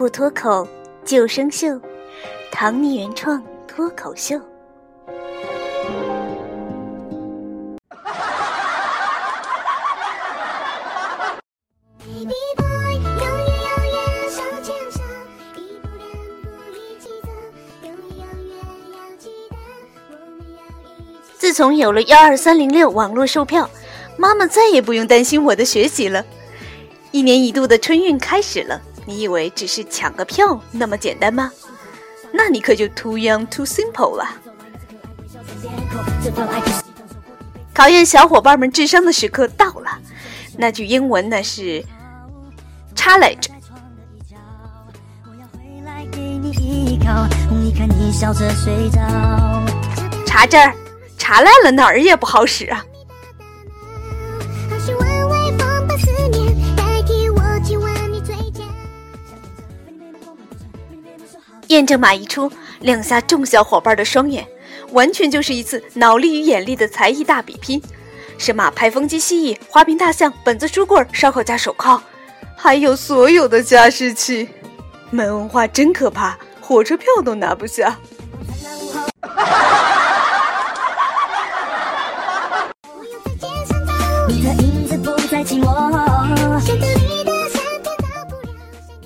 不脱口就生锈，唐尼原创脱口秀。自从有了幺二三零六网络售票，妈妈再也不用担心我的学习了。一年一度的春运开始了，你以为只是抢个票那么简单吗？那你可就 too young too simple 了。考验小伙伴们智商的时刻到了，那句英文呢是 challenge。查这儿，查烂了哪儿也不好使啊。验证码一出，亮瞎众小伙伴的双眼，完全就是一次脑力与眼力的才艺大比拼。神马排风机蜥蜴、花瓶大象、本子书柜、烧烤架手铐，还有所有的加湿器。没文化真可怕，火车票都拿不下。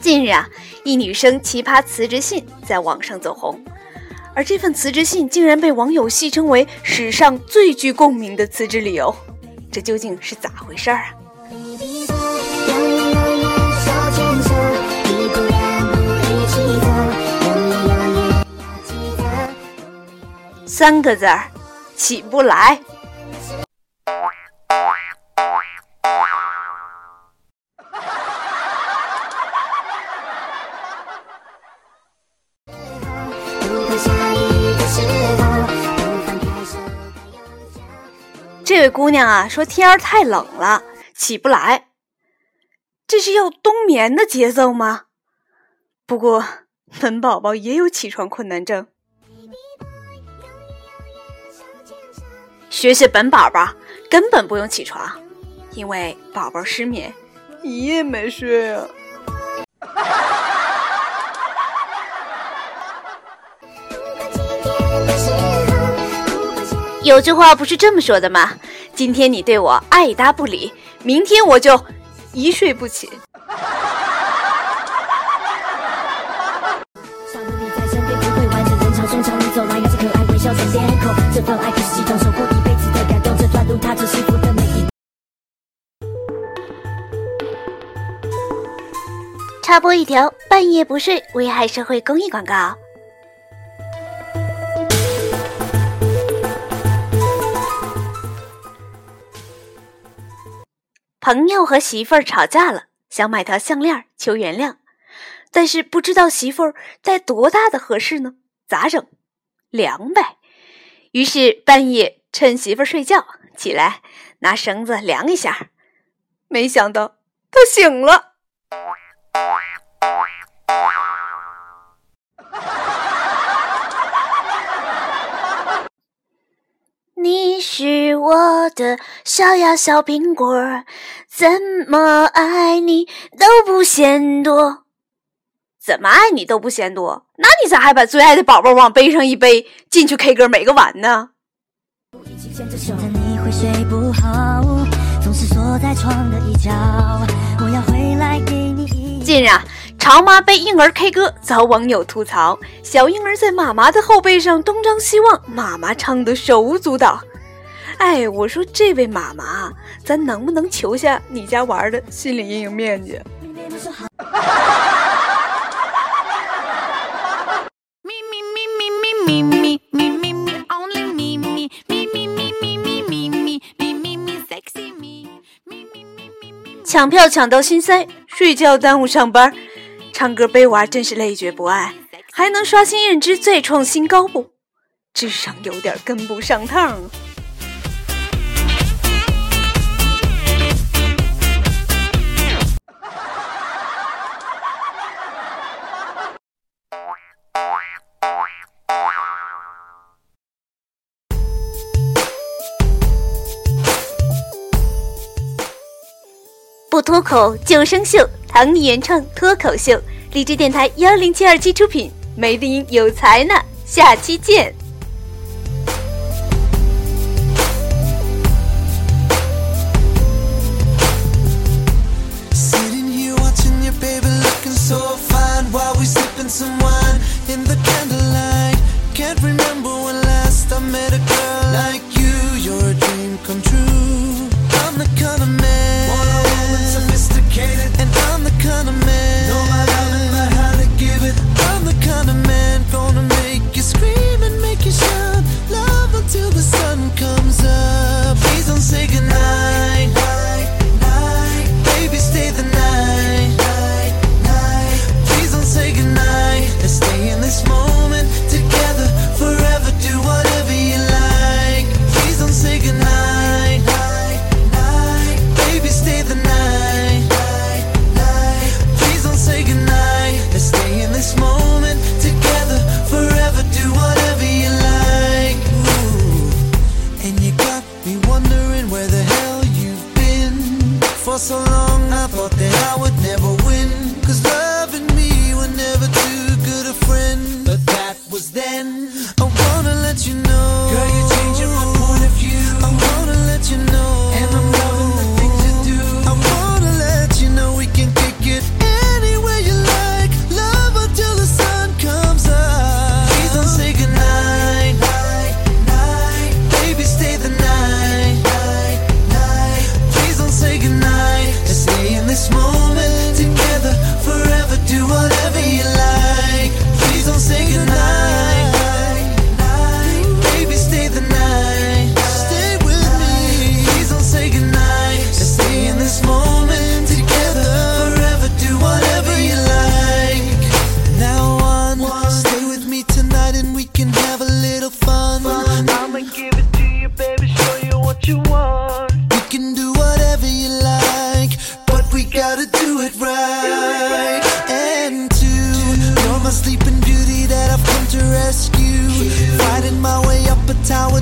近日啊。一女生奇葩辞职信在网上走红，而这份辞职信竟然被网友戏称为史上最具共鸣的辞职理由，这究竟是咋回事儿啊？三个字儿，起不来。这位姑娘啊，说天儿太冷了，起不来。这是要冬眠的节奏吗？不过本宝宝也有起床困难症。学学本宝宝，根本不用起床，因为宝宝失眠，一夜没睡啊。有句话不是这么说的吗？今天你对我爱答不理，明天我就一睡不起。插播一条半夜不睡危害社会公益广告。朋友和媳妇儿吵架了，想买条项链求原谅，但是不知道媳妇儿戴多大的合适呢？咋整？量呗。于是半夜趁媳妇儿睡觉起来，拿绳子量一下，没想到她醒了。你是我的小呀小苹果，怎么爱你都不嫌多。怎么爱你都不嫌多？那你咋还把最爱的宝宝往背上一背，进去 K 歌没个完呢？近日啊，潮妈背婴儿 K 歌遭网友吐槽，小婴儿在妈妈的后背上东张西望，妈妈唱得手舞足蹈。哎，我说这位妈妈，咱能不能求下你家娃的心理阴影面积？抢票抢到心塞，睡觉耽误上班，唱歌背娃真是累觉不爱，还能刷新认知再创新高不？智商有点跟不上趟。不脱口就生锈，唐尼原创脱口秀，荔枝电台幺零七二七出品，梅林有才呢，下期见。you want. You can do whatever you like, but we gotta do it right. And two, you're my sleeping beauty that I've come to rescue. Fighting my way up a tower.